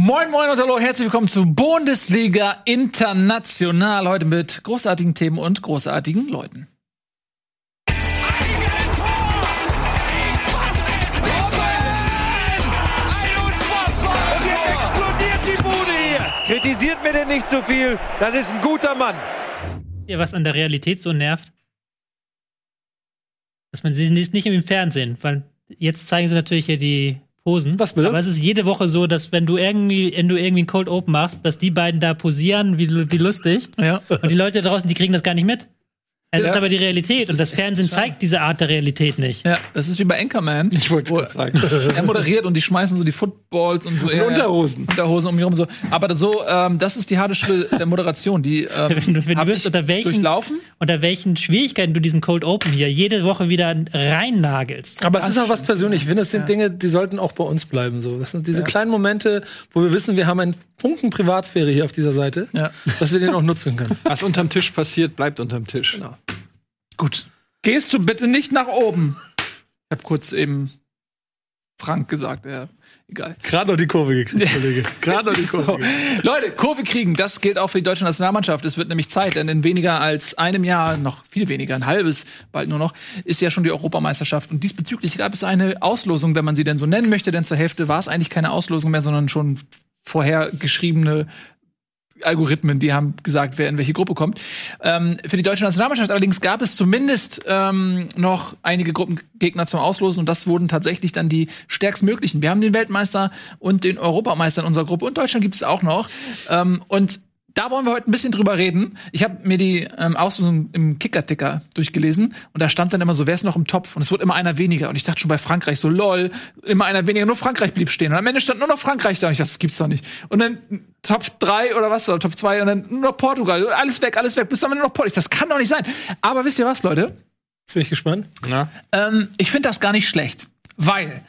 Moin, moin und hallo, herzlich willkommen zu Bundesliga International. Heute mit großartigen Themen und großartigen Leuten. Kritisiert mir denn nicht zu viel. Das ist ein guter Mann. Ja, was an der Realität so nervt, dass man sie nicht im Fernsehen, weil jetzt zeigen sie natürlich hier die Posen. Was bitte? Aber es ist jede Woche so, dass wenn du irgendwie, wenn du irgendwie ein Cold Open machst, dass die beiden da posieren, wie, wie lustig. Ja. Und die Leute draußen, die kriegen das gar nicht mit. Es Ja. ist aber die Realität Das und das Fernsehen zeigt diese Art der Realität nicht. Ja, das ist wie bei Anchorman. Ich wollte Wo es gerade sagen. Er moderiert und die schmeißen so die Footballs und so. Und Unterhosen. Unterhosen um ihn rum so. Aber so, ähm, das ist die harte Schule der Moderation. Die ähm, Wenn du, wenn du wirst, unter welchen, durchlaufen. unter welchen Schwierigkeiten du diesen Cold Open hier jede Woche wieder reinnagelst. Aber es ist auch was persönlich. Ich finde, das sind Dinge, die sollten auch bei uns bleiben. So, das sind diese kleinen Momente, wo wir wissen, wir haben einen Funken Privatsphäre hier auf dieser Seite, Ja. dass wir den auch nutzen können. Was unterm Tisch passiert, bleibt unterm Tisch. Genau. Gut. Gehst du bitte nicht nach oben? Ich habe kurz eben Frank gesagt, ja, egal. Gerade noch die Kurve gekriegt, Kollege. Gerade noch die Kurve. So. gekriegt. Leute, Kurve kriegen, das gilt auch für die deutsche Nationalmannschaft. Es wird nämlich Zeit, denn in weniger als einem Jahr, noch viel weniger, ein halbes, bald nur noch, ist ja schon die Europameisterschaft. Und diesbezüglich gab es eine Auslosung, wenn man sie denn so nennen möchte, denn zur Hälfte war es eigentlich keine Auslosung mehr, sondern schon vorher geschriebene Algorithmen, die haben gesagt, wer in welche Gruppe kommt. Ähm, für die deutsche Nationalmannschaft allerdings gab es zumindest ähm, noch einige Gruppengegner zum Auslosen und das wurden tatsächlich dann die stärkstmöglichen. Wir haben den Weltmeister und den Europameister in unserer Gruppe und Deutschland gibt es auch noch. Ähm, und da wollen wir heute ein bisschen drüber reden. Ich habe mir die ähm, Auslosung im Kicker-Ticker durchgelesen und da stand dann immer so, wer ist noch im Topf? Und es wurde immer einer weniger. Und ich dachte schon bei Frankreich so, lol, immer einer weniger, nur Frankreich blieb stehen. Und am Ende stand nur noch Frankreich da und ich dachte, das gibt's doch nicht. Und dann Top 3 oder was, oder Top 2 und dann nur noch Portugal. Alles weg, alles weg, bis am Ende noch Portugal. Das kann doch nicht sein. Aber wisst ihr was, Leute? Jetzt bin ich gespannt. Na? Ähm, ich finde das gar nicht schlecht, weil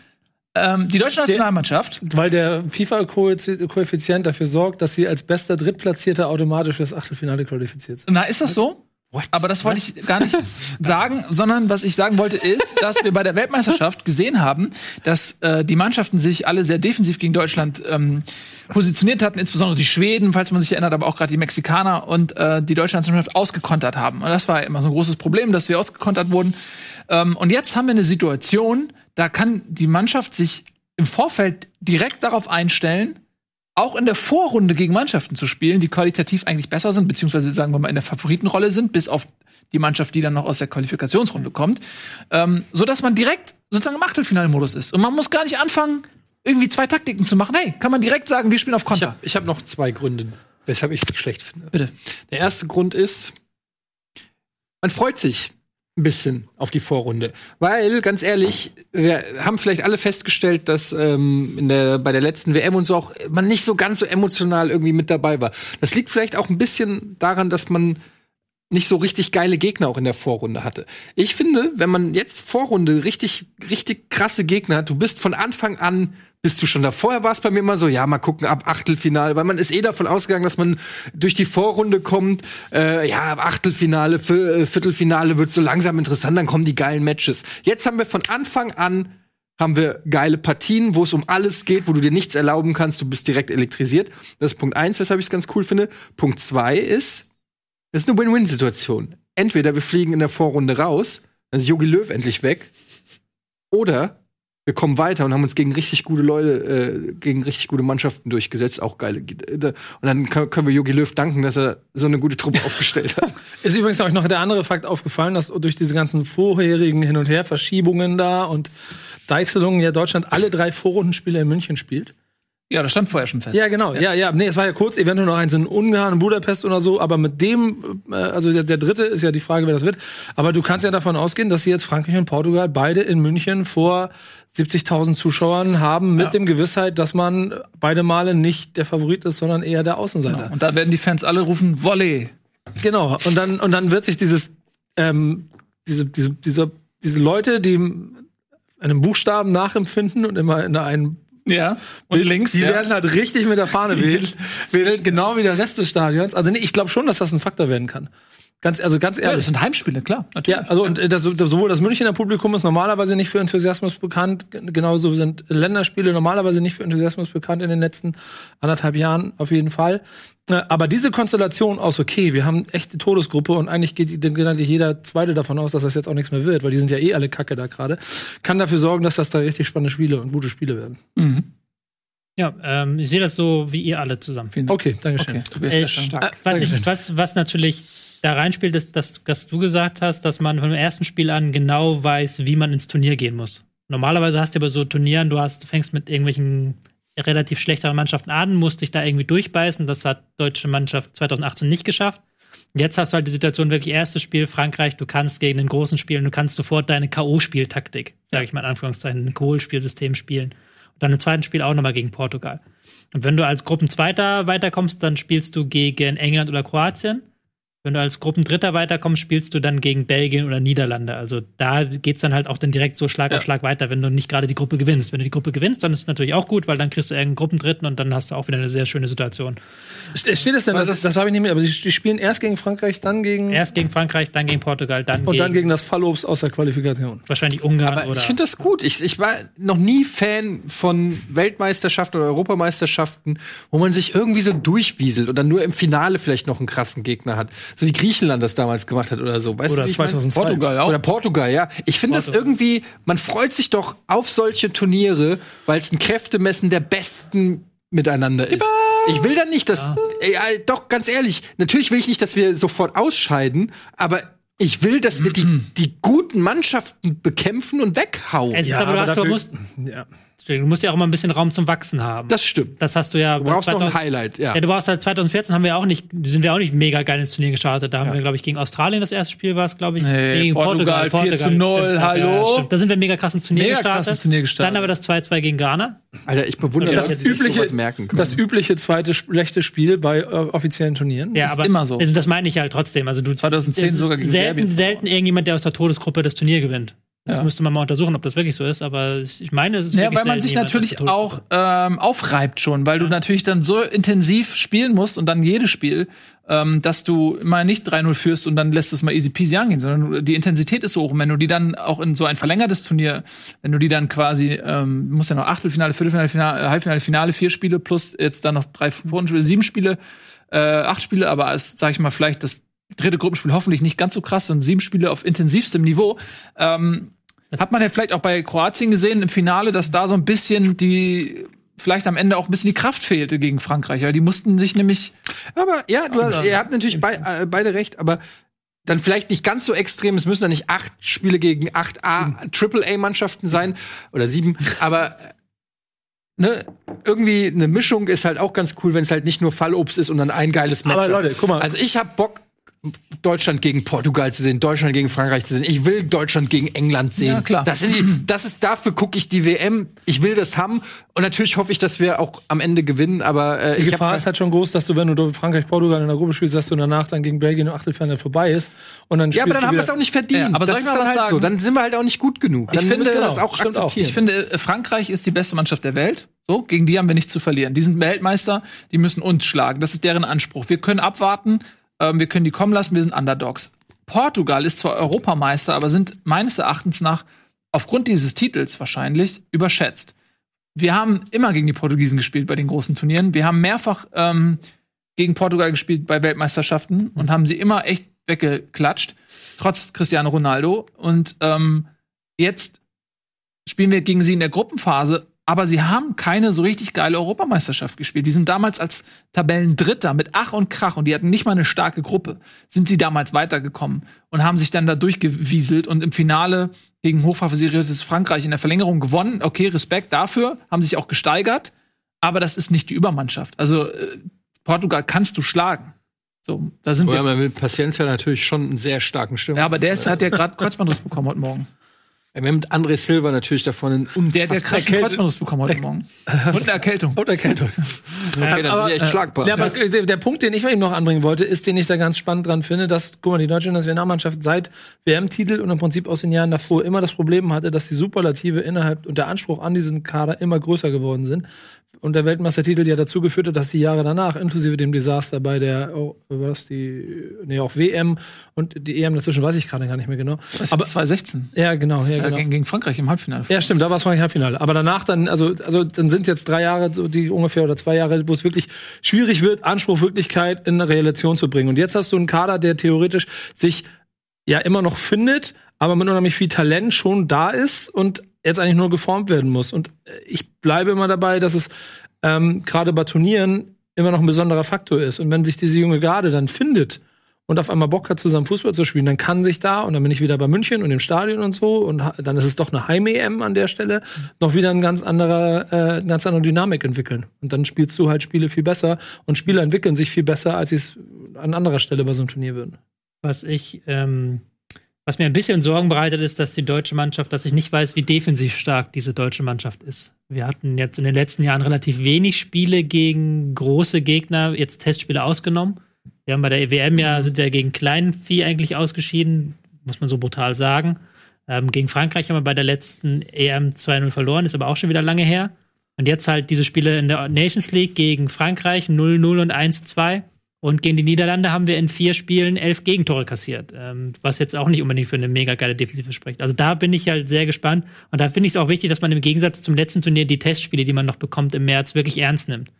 ähm, die deutsche Nationalmannschaft Weil der FIFA-Koeffizient dafür sorgt, dass sie als bester Drittplatzierter automatisch fürs Achtelfinale qualifiziert sind. Na, ist das so? Aber das wollte ich gar nicht sagen, sondern was ich sagen wollte ist, dass wir bei der Weltmeisterschaft gesehen haben, dass äh, die Mannschaften sich alle sehr defensiv gegen Deutschland ähm, positioniert hatten, insbesondere die Schweden, falls man sich erinnert, aber auch gerade die Mexikaner und äh, die deutsche Nationalmannschaft ausgekontert haben. Und das war immer so ein großes Problem, dass wir ausgekontert wurden. Ähm, und jetzt haben wir eine Situation, da kann die Mannschaft sich im Vorfeld direkt darauf einstellen, auch in der Vorrunde gegen Mannschaften zu spielen, die qualitativ eigentlich besser sind, beziehungsweise sagen wir mal in der Favoritenrolle sind, bis auf die Mannschaft, die dann noch aus der Qualifikationsrunde kommt, ähm, so dass man direkt sozusagen im Achtelfinalmodus ist. Und man muss gar nicht anfangen, irgendwie zwei Taktiken zu machen. Hey, kann man direkt sagen, wir spielen auf Ich Konter. habe ich hab noch zwei Gründe, weshalb ich es schlecht finde. Bitte. Der erste Grund ist, man freut sich ein bisschen auf die Vorrunde. Weil, ganz ehrlich, wir haben vielleicht alle festgestellt, dass ähm, der, bei der letzten WM und so auch man nicht so ganz so emotional irgendwie mit dabei war. Das liegt vielleicht auch ein bisschen daran, dass man nicht so richtig geile Gegner auch in der Vorrunde hatte. Ich finde, wenn man jetzt Vorrunde richtig, richtig krasse Gegner hat, du bist von Anfang an, bist du schon da. Vorher war es bei mir immer so, ja, mal gucken ab Achtelfinale, weil man ist eh davon ausgegangen, dass man durch die Vorrunde kommt, äh, ja, ab Achtelfinale, Vier- äh, Viertelfinale wird so langsam interessant, dann kommen die geilen Matches. Jetzt haben wir von Anfang an haben wir geile Partien, wo es um alles geht, wo du dir nichts erlauben kannst, du bist direkt elektrisiert. Das ist Punkt eins, weshalb ich es ganz cool finde. Punkt zwei ist, das ist eine Win-Win-Situation. Entweder wir fliegen in der Vorrunde raus, dann ist Jogi Löw endlich weg, oder wir kommen weiter und haben uns gegen richtig gute Leute, äh, gegen richtig gute Mannschaften durchgesetzt, auch geile. Und dann können wir Jogi Löw danken, dass er so eine gute Truppe aufgestellt hat. Ist übrigens euch noch der andere Fakt aufgefallen, dass durch diese ganzen vorherigen Hin- und Her-Verschiebungen da und Deichselungen ja Deutschland alle drei Vorrundenspiele in München spielt. Ja, das stand vorher schon fest. Ja, genau. Ja, ja. Nee, es war ja kurz, eventuell noch eins in Ungarn, in Budapest oder so, aber mit dem, äh, also der, der dritte ist ja die Frage, wer das wird. Aber du kannst ja davon ausgehen, dass sie jetzt Frankreich und Portugal beide in München vor 70.000 Zuschauern haben, mit Ja. dem Gewissheit, dass man beide Male nicht der Favorit ist, sondern eher der Außenseiter. Genau. Und da werden die Fans alle rufen, Volley. Genau. Und dann, und dann wird sich dieses, ähm, diese, diese, diese, diese Leute, die einem Buchstaben nachempfinden und immer in einen Ja. Und links, Die ja. werden halt richtig mit der Fahne wedeln, wedeln, genau wie der Rest des Stadions. Also nee, ich glaube schon, dass das ein Faktor werden kann. Ganz, also ganz Ja, ehrlich. das sind Heimspiele, klar. Ja, also und das, das, sowohl das Münchner Publikum ist normalerweise nicht für Enthusiasmus bekannt, genauso sind Länderspiele normalerweise nicht für Enthusiasmus bekannt in den letzten anderthalb Jahren auf jeden Fall. Äh, Aber diese Konstellation aus, okay, wir haben echt eine Todesgruppe und eigentlich geht eigentlich jeder Zweite davon aus, dass das jetzt auch nichts mehr wird, weil die sind ja eh alle Kacke da gerade, kann dafür sorgen, dass das da richtig spannende Spiele und gute Spiele werden. Ja, ähm, ich sehe das so wie ihr alle zusammen. Okay, Dankeschön. Okay, du bist Äh, ja stark. äh, was, ich, was, was natürlich da reinspielt, ist, dass, dass du gesagt hast, dass man vom ersten Spiel an genau weiß, wie man ins Turnier gehen muss. Normalerweise hast du aber so Turnieren, du hast, du fängst mit irgendwelchen relativ schlechteren Mannschaften an, musst dich da irgendwie durchbeißen. Das hat deutsche Mannschaft 2018 nicht geschafft. Jetzt hast du halt die Situation, wirklich erstes Spiel, Frankreich, du kannst gegen den Großen spielen, du kannst sofort deine K.O.-Spieltaktik, sage ich mal in Anführungszeichen, ein Kohlspielsystem spielen. Und dann im zweiten Spiel auch nochmal gegen Portugal. Und wenn du als Gruppenzweiter weiterkommst, dann spielst du gegen England oder Kroatien. Wenn du als Gruppendritter weiterkommst, spielst du dann gegen Belgien oder Niederlande. Also da geht's dann halt auch dann direkt so Schlag auf Schlag weiter, wenn du nicht gerade die Gruppe gewinnst. Wenn du die Gruppe gewinnst, dann ist es natürlich auch gut, weil dann kriegst du irgendeinen Gruppendritten und dann hast du auch wieder eine sehr schöne Situation. Ste- Steht es denn, das, das, das habe ich nicht mehr, aber sie die spielen erst gegen Frankreich, dann gegen Erst gegen Frankreich, dann gegen Portugal, dann, und gegen, dann gegen das Fallobst aus der Qualifikation. wahrscheinlich Ungarn Aber oder. ich finde das gut. Ich, ich war noch nie Fan von Weltmeisterschaften oder Europameisterschaften, wo man sich irgendwie so durchwieselt und dann nur im Finale vielleicht noch einen krassen Gegner hat. So wie Griechenland das damals gemacht hat oder so. Weißt Oder du, wie ich mein? 2002. Portugal auch. Oder Portugal, ja. Ich finde das irgendwie, man freut sich doch auf solche Turniere, weil es ein Kräftemessen der Besten miteinander ist. Ich will da nicht, dass, ey, ey, doch, ganz ehrlich, natürlich will ich nicht, dass wir sofort ausscheiden, aber ich will, dass wir die, die guten Mannschaften bekämpfen und weghauen. es ist aber, du, hast, du, dafür- musst, ja. Du musst ja auch mal ein bisschen Raum zum Wachsen haben. Das stimmt. Das hast du ja. Du brauchst noch ein Highlight, ja. Ja, du brauchst halt 2014 haben wir auch nicht, sind wir auch nicht mega geil ins Turnier gestartet. Da haben wir, glaube ich, gegen Australien das erste Spiel war es, glaube ich. Nee, gegen Portugal, 4 zu 0, stimmt, hallo? stimmt. Da sind wir mega krass ins Turnier Mega gestartet. krasses Turnier gestartet. Dann aber das 2-2 gegen Ghana. Alter, ich bewundere, Das dass sich übliche, sowas merken können. das übliche zweite schlechte Spiel bei äh, offiziellen Turnieren. Ja, ist aber immer so. Also das meine ich halt trotzdem. Also du 2010 es ist sogar gegen selten, Serbien selten irgendjemand, der aus der Todesgruppe das Turnier gewinnt. Das Ja. müsste man mal untersuchen, ob das wirklich so ist, aber ich meine, es ist Ja, wirklich weil man sich natürlich auch ähm, aufreibt schon, weil du natürlich dann so intensiv spielen musst und dann jedes Spiel, ähm, dass du mal nicht 3-0 führst und dann lässt es mal easy peasy angehen, sondern die Intensität ist so hoch. Und wenn du die dann auch in so ein verlängertes Turnier, wenn du die dann quasi, ähm, musst ja noch Achtelfinale, Viertelfinale, Finale, äh, Halbfinale, Finale, vier Spiele plus jetzt dann noch drei Vorrundenspiele, sieben Spiele, äh, acht Spiele, aber als, sag ich mal, vielleicht das dritte Gruppenspiel hoffentlich nicht ganz so krass, sondern sieben Spiele auf intensivstem Niveau. Ähm, hat man ja vielleicht auch bei Kroatien gesehen im Finale, dass da so ein bisschen die vielleicht am Ende auch ein bisschen die Kraft fehlte gegen Frankreich, weil die mussten sich nämlich Aber ja, du hast, ihr habt natürlich bei, äh, beide recht, aber dann vielleicht nicht ganz so extrem. Es müssen dann nicht acht Spiele gegen acht A, Triple A Mannschaften sein oder sieben, aber äh, ne, irgendwie eine Mischung ist halt auch ganz cool, wenn es halt nicht nur Fallobst ist und dann ein geiles Match. Aber Leute, guck mal. Also ich hab Bock Deutschland gegen Portugal zu sehen, Deutschland gegen Frankreich zu sehen. Ich will Deutschland gegen England sehen. Ja, klar. Das, sind die, das ist dafür gucke ich die WM. Ich will das haben und natürlich hoffe ich, dass wir auch am Ende gewinnen. Aber äh, Die ich Gefahr ist halt schon groß, dass du, wenn du Frankreich, Portugal in der Gruppe spielst, dass du danach dann gegen Belgien im Achtelfinale vorbei ist. Und dann Ja, aber dann haben wir es auch nicht verdient. Ja, aber das soll ich ist mal dann was halt so. sagen? Dann sind wir halt auch nicht gut genug. Dann finde, müssen wir genau, das auch auch. akzeptieren. Ich finde, äh, Frankreich ist die beste Mannschaft der Welt. So, gegen die haben wir nichts zu verlieren. Die sind Weltmeister, die müssen uns schlagen. Das ist deren Anspruch. Wir können abwarten, ähm, wir können die kommen lassen, wir sind Underdogs. Portugal ist zwar Europameister, aber sind meines Erachtens nach aufgrund dieses Titels wahrscheinlich überschätzt. Wir haben immer gegen die Portugiesen gespielt bei den großen Turnieren. Wir haben mehrfach ähm, gegen Portugal gespielt bei Weltmeisterschaften und haben sie immer echt weggeklatscht, trotz Cristiano Ronaldo. Und ähm, jetzt spielen wir gegen sie in der Gruppenphase, aber sie haben keine so richtig geile Europameisterschaft gespielt. Die sind damals als Tabellendritter mit Ach und Krach und die hatten nicht mal eine starke Gruppe, sind sie damals weitergekommen und haben sich dann da durchgewieselt und im Finale gegen hochfavorisiertes Frankreich in der Verlängerung gewonnen. Okay, Respekt dafür, haben sich auch gesteigert, aber das ist nicht die Übermannschaft. Also äh, Portugal kannst du schlagen. So, da sind Oh ja, wir. aber mit Paciencia natürlich schon einen sehr starken Stimme. Ja, aber der ist, hat ja gerade Kreuzbandriss bekommen heute Morgen. Wir haben mit André Silva natürlich davon einen Der hat ja krass einen Erkältet- Kreuzbandriss bekommen heute Morgen. Und eine Erkältung. Und Erkältung. Okay, dann sind die echt schlagbar. Ja, aber der, der Punkt, den ich eben noch anbringen wollte, ist, den ich da ganz spannend dran finde, dass, guck mal, die deutsche Nationalmannschaft seit WM-Titel und im Prinzip aus den Jahren davor immer das Problem hatte, dass die Superlative innerhalb und der Anspruch an diesen Kader immer größer geworden sind. Und der Weltmeistertitel ja dazu geführt hat, dass die Jahre danach, inklusive dem Desaster bei der, oh, war das die, nee, auch WM und die EM dazwischen, weiß ich gerade gar nicht mehr genau. Aber 2016. Ja, genau, ja, Äh, genau. gegen, gegen Frankreich im Halbfinale. Ja, stimmt, da war es Frankreich Halbfinale. Aber danach dann, also, also dann sind es jetzt drei Jahre, so die ungefähr oder zwei Jahre, wo es wirklich schwierig wird, Anspruch, Wirklichkeit in eine Relation zu bringen. Und jetzt hast du einen Kader, der theoretisch sich ja immer noch findet, aber mit unheimlich viel Talent schon da ist und jetzt eigentlich nur geformt werden muss. Und äh, ich bleibe immer dabei, dass es ähm, gerade bei Turnieren immer noch ein besonderer Faktor ist. Und wenn sich diese junge Garde dann findet und auf einmal Bock hat, zusammen Fußball zu spielen, dann kann sich da, und dann bin ich wieder bei München und im Stadion und so, und dann ist es doch eine Heim-EM an der Stelle, noch wieder ein ganz anderer, äh, eine ganz andere Dynamik entwickeln. Und dann spielst du halt Spiele viel besser und Spieler entwickeln sich viel besser, als sie es an anderer Stelle bei so einem Turnier würden. Was ich, ähm, was mir ein bisschen Sorgen bereitet, ist, dass die deutsche Mannschaft, dass ich nicht weiß, wie defensiv stark diese deutsche Mannschaft ist. Wir hatten jetzt in den letzten Jahren relativ wenig Spiele gegen große Gegner, jetzt Testspiele ausgenommen. Wir haben bei der EWM ja, sind wir gegen kleinen Vieh eigentlich ausgeschieden, muss man so brutal sagen. Ähm, gegen Frankreich haben wir bei der letzten EM 2-0 verloren, ist aber auch schon wieder lange her. Und jetzt halt diese Spiele in der Nations League gegen Frankreich 0-0 und 1-2. Und gegen die Niederlande haben wir in vier Spielen elf Gegentore kassiert, ähm, was jetzt auch nicht unbedingt für eine mega geile Defensive spricht. Also da bin ich halt sehr gespannt. Und da finde ich es auch wichtig, dass man im Gegensatz zum letzten Turnier die Testspiele, die man noch bekommt im März, wirklich ernst nimmt.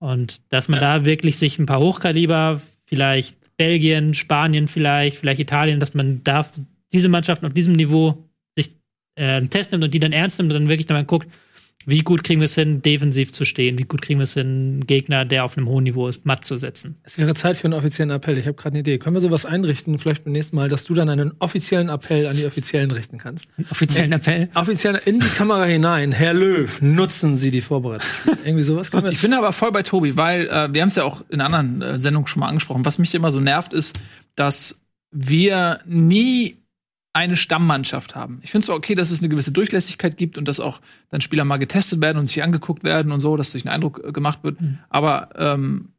Und dass man da wirklich sich ein paar Hochkaliber, vielleicht Belgien, Spanien vielleicht, vielleicht Italien, dass man da diese Mannschaften auf diesem Niveau sich äh, einen Test nimmt und die dann ernst nimmt und dann wirklich dann guckt, wie gut kriegen wir es hin, defensiv zu stehen? Wie gut kriegen wir es hin, einen Gegner, der auf einem hohen Niveau ist, matt zu setzen? Es wäre Zeit für einen offiziellen Appell. Ich habe gerade eine Idee. Können wir sowas einrichten, vielleicht beim nächsten Mal, dass du dann einen offiziellen Appell an die Offiziellen richten kannst? Offiziellen Appell. Offiziell in die Kamera hinein. Herr Löw, nutzen Sie die Vorbereitung. Irgendwie sowas können wir. Ich bin aber voll bei Tobi, weil äh, wir haben es ja auch in anderen äh, Sendungen schon mal angesprochen. Was mich immer so nervt, ist, dass wir nie eine Stammmannschaft haben. Ich finde es okay, dass es eine gewisse Durchlässigkeit gibt und dass auch dann Spieler mal getestet werden und sich angeguckt werden und so, dass sich ein Eindruck äh, gemacht wird. Aber ähm,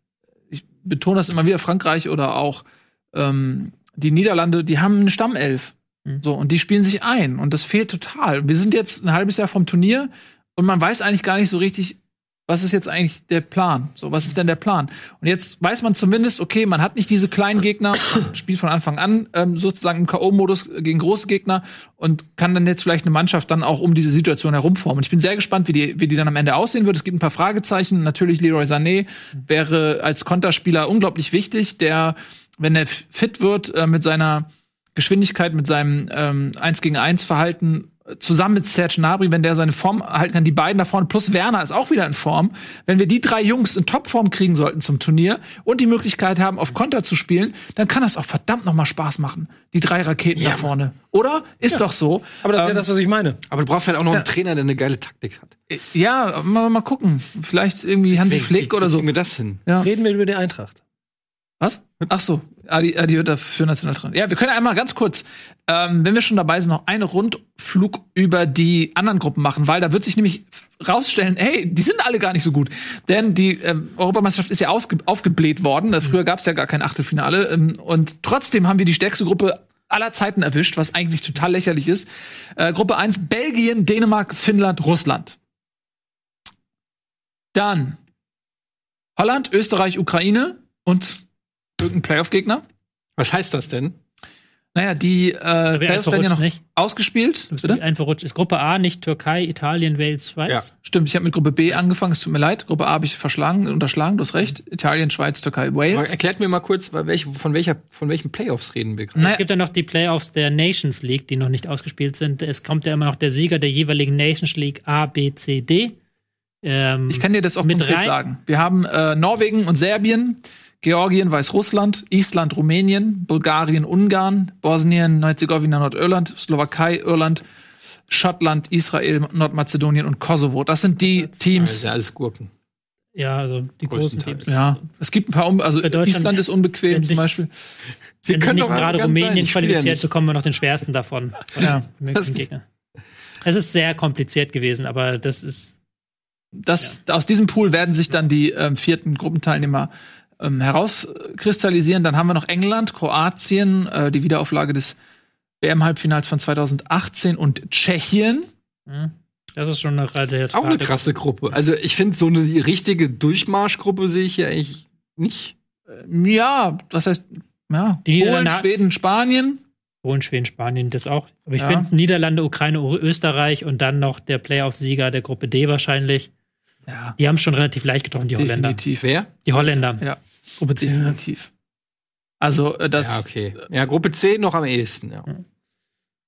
ich betone das immer wieder, Frankreich oder auch ähm, die Niederlande, die haben eine Stammelf. Mhm. So, und die spielen sich ein. Und das fehlt total. Wir sind jetzt ein halbes Jahr vom Turnier und man weiß eigentlich gar nicht so richtig, was ist jetzt eigentlich der Plan? So, was ist denn der Plan? Und jetzt weiß man zumindest, okay, man hat nicht diese kleinen Gegner, spielt von Anfang an ähm, sozusagen im K.O.-Modus gegen große Gegner und kann dann jetzt vielleicht eine Mannschaft dann auch um diese Situation herumformen. Und ich bin sehr gespannt, wie die, wie die dann am Ende aussehen wird. Es gibt ein paar Fragezeichen. Natürlich Leroy Sané wäre als Konterspieler unglaublich wichtig, der, wenn er fit wird, äh, mit seiner Geschwindigkeit, mit seinem ähm, 1 gegen 1 Verhalten zusammen mit Serge Gnabry, wenn der seine Form halten kann, die beiden da vorne plus Werner ist auch wieder in Form. Wenn wir die drei Jungs in Topform kriegen sollten zum Turnier und die Möglichkeit haben, auf Konter zu spielen, dann kann das auch verdammt noch mal Spaß machen. Die drei Raketen da vorne. Oder? Ist doch so. Aber das ist ja Ähm, das, was ich meine. Aber du brauchst halt auch noch Ja. einen Trainer, der eine geile Taktik hat. Ja, mal, mal gucken. Vielleicht irgendwie Hansi Flick oder so. Wie kriegen wir das hin? Ja. Reden wir über die Eintracht. Was? Ach so, Adi, Adi wird dafür Nationaltrainer. Ja, wir können einmal ganz kurz, ähm, wenn wir schon dabei sind, noch einen Rundflug über die anderen Gruppen machen, weil da wird sich nämlich rausstellen, hey, die sind alle gar nicht so gut. Denn die ähm, Europameisterschaft ist ja aufgebläht worden. Äh, Früher gab es ja gar kein Achtelfinale. Ähm, und trotzdem haben wir die stärkste Gruppe aller Zeiten erwischt, was eigentlich total lächerlich ist. Äh, Gruppe 1, Belgien, Dänemark, Finnland, Russland. Dann Holland, Österreich, Ukraine und irgendein Playoff-Gegner. Was heißt das denn? Naja, die äh, Playoffs werden ja noch nicht? ausgespielt. Bitte? Einfach rutscht. Ist Gruppe A nicht Türkei, Italien, Wales, Schweiz? Ja. Stimmt, ich habe mit Gruppe B angefangen, es tut mir leid. Gruppe A habe ich verschlagen, unterschlagen, du hast recht. Italien, Schweiz, Türkei, Aber Wales. erklärt mir mal kurz, von, welcher, von welchen Playoffs reden wir gerade? Es Naja, gibt ja noch die Playoffs der Nations League, die noch nicht ausgespielt sind. Es kommt ja immer noch der Sieger der jeweiligen Nations League A, B, C, D. Ähm, ich kann dir das auch mit konkret rein- sagen. Wir haben äh, Norwegen und Serbien, Georgien, Weißrussland, Island, Rumänien, Bulgarien, Ungarn, Bosnien, Herzegowina, Nordirland, Slowakei, Irland, Schottland, Israel, Nordmazedonien und Kosovo. Das sind die Das Teams. sind alles Gurken. ja, also die großen. Teams. Ja, es gibt ein paar, um also Island ist unbequem zum Beispiel. Wenn können nicht doch gerade Rumänien ja qualifiziert, bekommen wir noch den schwersten davon. Ja. Möglichen Gegner. Es ist sehr kompliziert gewesen, aber das ist Das, Aus diesem Pool werden sich dann die ähm, vierten Gruppenteilnehmer ähm, herauskristallisieren. Dann haben wir noch England, Kroatien, äh, die Wiederauflage des WM-Halbfinals von 2018 und Tschechien. hm, Das ist schon eine relativ Auch eine krasse Gruppe. Also ich finde, so eine richtige Durchmarschgruppe sehe ich hier eigentlich nicht. Ja, was heißt, ja, Die Polen, Schweden, Spanien. Polen, Schweden, Spanien, das auch. Aber ich Ja. finde Niederlande, Ukraine, Österreich und dann noch der Playoff-Sieger der Gruppe D wahrscheinlich. Ja, Die haben schon relativ leicht getroffen, die Holländer. definitiv. Wer? Die Holländer. Ja, Gruppe C. definitiv. Also, äh, das, ja, okay. Ja, Gruppe C noch am ehesten, ja.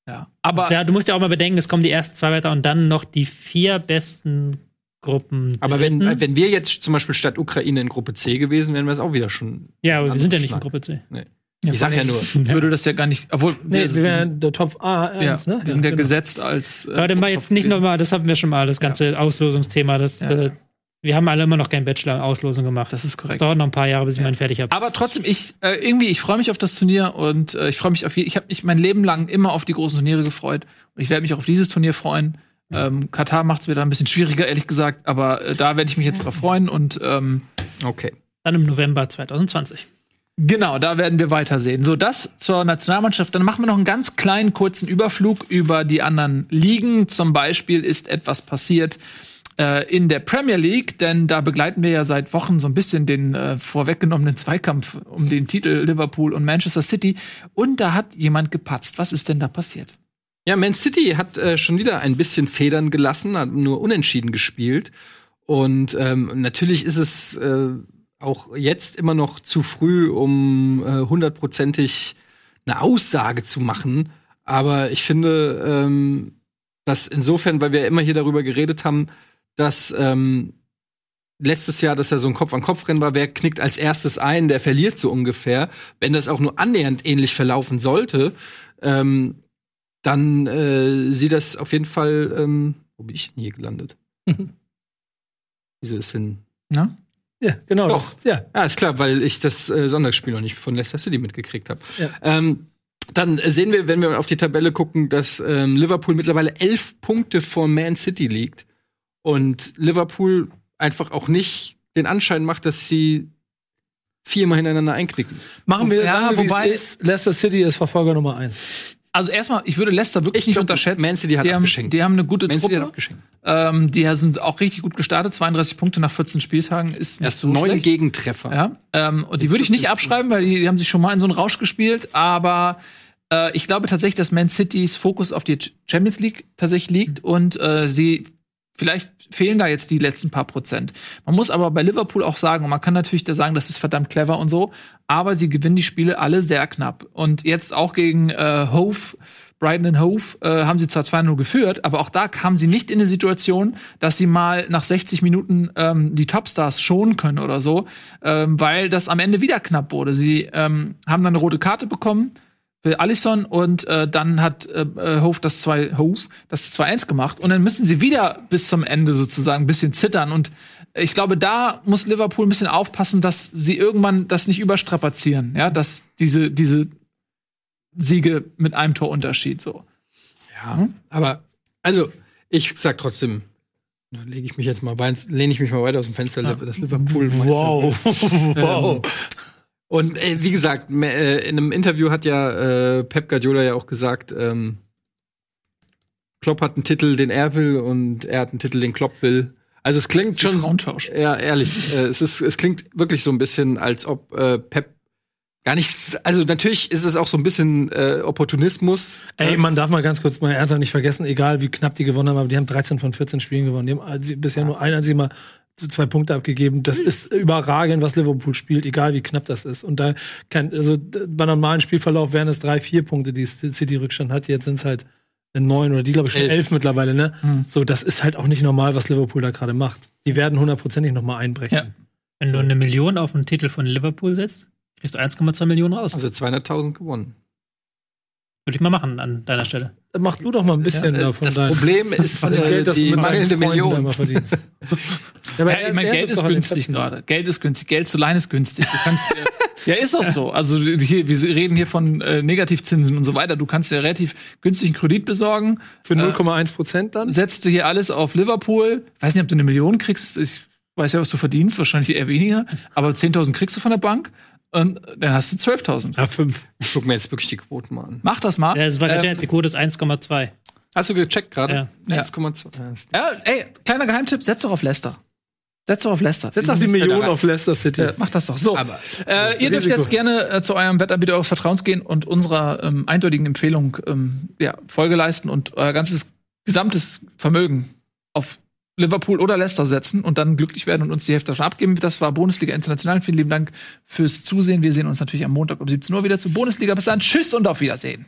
ja. Aber Ja, du musst ja auch mal bedenken, es kommen die ersten zwei weiter und dann noch die vier besten Gruppen. Aber wenn, wenn wir jetzt zum Beispiel statt Ukraine in Gruppe C gewesen wären, wäre es auch wieder schon. ja, aber wir sind ja nicht in. Gruppe C. Ich sag ja nur. würde das ja gar nicht, obwohl, Nee, wir, wir wären der Top A1, ja, ne? wir sind ja genau. gesetzt als. Äh, dann war jetzt nicht nochmal, das hatten wir schon mal, das ganze Auslosungsthema. Das, Ja. äh, wir haben alle immer noch keinen Bachelor-Auslosung gemacht. Das ist korrekt. dauert noch ein paar Jahre, bis ich Ja. meinen fertig habe. Aber trotzdem, ich äh, irgendwie, ich freue mich auf das Turnier und äh, ich freue mich auf ich habe mich mein Leben lang immer auf die großen Turniere gefreut und ich werde mich auch auf dieses Turnier freuen. Ähm, Katar macht es wieder ein bisschen schwieriger, ehrlich gesagt, aber äh, da werde ich mich jetzt drauf freuen und ähm, Okay. Dann im November 2020. Genau, da werden wir weitersehen. So, das zur Nationalmannschaft. Dann machen wir noch einen ganz kleinen kurzen Überflug über die anderen Ligen. Zum Beispiel ist etwas passiert äh, in der Premier League, denn da begleiten wir ja seit Wochen so ein bisschen den äh, vorweggenommenen Zweikampf um den Titel Liverpool und Manchester City. Und da hat jemand gepatzt. Was ist denn da passiert? Ja, Man City hat äh, schon wieder ein bisschen Federn gelassen, hat nur unentschieden gespielt. Und ähm, natürlich ist es äh, auch jetzt immer noch zu früh, um äh, hundertprozentig eine Aussage zu machen. Aber ich finde, ähm, dass insofern, weil wir immer hier darüber geredet haben, dass ähm, letztes Jahr, dass ja so ein Kopf-an-Kopf-Rennen war, wer knickt als erstes ein, der verliert so ungefähr. Wenn das auch nur annähernd ähnlich verlaufen sollte, ähm, dann äh, sieht das auf jeden Fall. Ähm, wo bin ich denn hier gelandet? Wieso ist denn. Ja? Ja, genau. Doch. Das, ja. Ja, ist klar, weil ich das äh, Sonntagsspiel noch nicht von Leicester City mitgekriegt habe. Ja. Ähm, dann sehen wir, wenn wir auf die Tabelle gucken, dass ähm, Liverpool mittlerweile elf Punkte vor Man City liegt. Und Liverpool einfach auch nicht den Anschein macht, dass sie viermal hintereinander einknicken. Machen wir, Ja, sagen wir, wobei- ist. Leicester City ist Verfolger Nummer 1. Also erstmal, ich würde Leicester wirklich Ich nicht glaub, unterschätzen. Man City hat die haben, abgeschenkt. die haben eine gute Man City hat Truppe. abgeschenkt. Ähm, die sind auch richtig gut gestartet. 32 Punkte nach 14 Spieltagen ist nicht Erst so neun schlecht. Gegentreffer. Ja, ähm, und die würde ich nicht abschreiben, weil die, die haben sich schon mal in so einen Rausch gespielt. Aber äh, ich glaube tatsächlich, dass Man Citys Fokus auf die Ch- Champions League tatsächlich liegt und äh, sie vielleicht fehlen da jetzt die letzten paar Prozent. Man muss aber bei Liverpool auch sagen, und man kann natürlich da sagen, das ist verdammt clever und so, aber sie gewinnen die Spiele alle sehr knapp. Und jetzt auch gegen äh, Hove, Brighton and Hove, äh, haben sie zwar 2-0 geführt, aber auch da kamen sie nicht in eine Situation, dass sie mal nach 60 Minuten ähm, die Topstars schonen können oder so, ähm, weil das am Ende wieder knapp wurde. Sie ähm, haben dann eine rote Karte bekommen für Allison und äh, dann hat äh, äh, Hof das 2 Hof das 2-1 gemacht und dann müssen sie wieder bis zum Ende sozusagen ein bisschen zittern und ich glaube, da muss Liverpool ein bisschen aufpassen, dass sie irgendwann das nicht überstrapazieren, ja, dass diese diese Siege mit einem Torunterschied so. Ja, aber also ich sag trotzdem, da lege ich mich jetzt mal lehne ich mich mal weiter aus dem Fenster, das Liverpool Wow. wow. Und äh, wie gesagt, äh, in einem Interview hat ja äh, Pep Guardiola ja auch gesagt, ähm, Klopp hat einen Titel, den er will, und er hat einen Titel, den Klopp will. Also es klingt schon, Frauentausch. ja ehrlich, äh, es ist, es klingt wirklich so ein bisschen, als ob äh, Pep gar nichts. Also natürlich ist es auch so ein bisschen äh, Opportunismus. Ey, man darf mal ganz kurz mal ernsthaft nicht vergessen, egal wie knapp die gewonnen haben, aber die haben 13 von 14 Spielen gewonnen. Die haben also bisher nur ein einziges Mal zwei Punkte abgegeben. Das ist überragend, was Liverpool spielt, egal wie knapp das ist. Und da kann, also bei normalen Spielverlauf wären es drei, vier Punkte, die City Rückstand hat. Jetzt sind es halt neun oder die, glaube ich, schon Elf. elf mittlerweile, ne? Mhm. So, das ist halt auch nicht normal, was Liverpool da gerade macht. Die werden hundertprozentig noch mal einbrechen. Ja. Wenn du eine Million auf einen Titel von Liverpool setzt, kriegst du 1,2 Millionen raus. Also 200.000 gewonnen. Würde ich mal machen an deiner Stelle. Mach du doch mal ein bisschen Äh, davon. das dein- Problem ist äh, Geld, das du die mangelnde Million. ja, aber Ja, ich meine, Geld doch ist günstig gerade. Geld ist günstig. Geld zu leihen ist günstig. Du kannst ja, ist auch so. Also hier, wir reden hier von äh, Negativzinsen und so weiter. Du kannst dir relativ günstigen Kredit besorgen. Für Äh, 0,1 Prozent dann? setzt du hier alles auf Liverpool. Ich weiß nicht, ob du eine Million kriegst. Ich weiß ja, was du verdienst. Wahrscheinlich eher weniger. Aber 10.000 kriegst du von der Bank. Und dann hast du 12.000. Ja, fünf. Ich guck mir jetzt wirklich die Quoten mal an. Mach das mal. Ja, das war Ähm, die Quote ist 1,2. Hast du gecheckt gerade? Ja. 1,2. Ja, ey, kleiner Geheimtipp, setz doch auf Leicester. Setz doch auf Leicester. Setz auch die Million auf Leicester City. Ja, mach das doch. So. Aber, äh, ihr dürft jetzt gerne äh, zu eurem Wettanbieter eures Vertrauens gehen und unserer ähm, eindeutigen Empfehlung ähm, ja, Folge leisten und euer ganzes gesamtes Vermögen auf Liverpool oder Leicester setzen und dann glücklich werden und uns die Hälfte davon abgeben. Das war Bundesliga International. Vielen lieben Dank fürs Zusehen. Wir sehen uns natürlich am Montag um 17 Uhr wieder zu Bundesliga. Bis dann. Tschüss und auf Wiedersehen.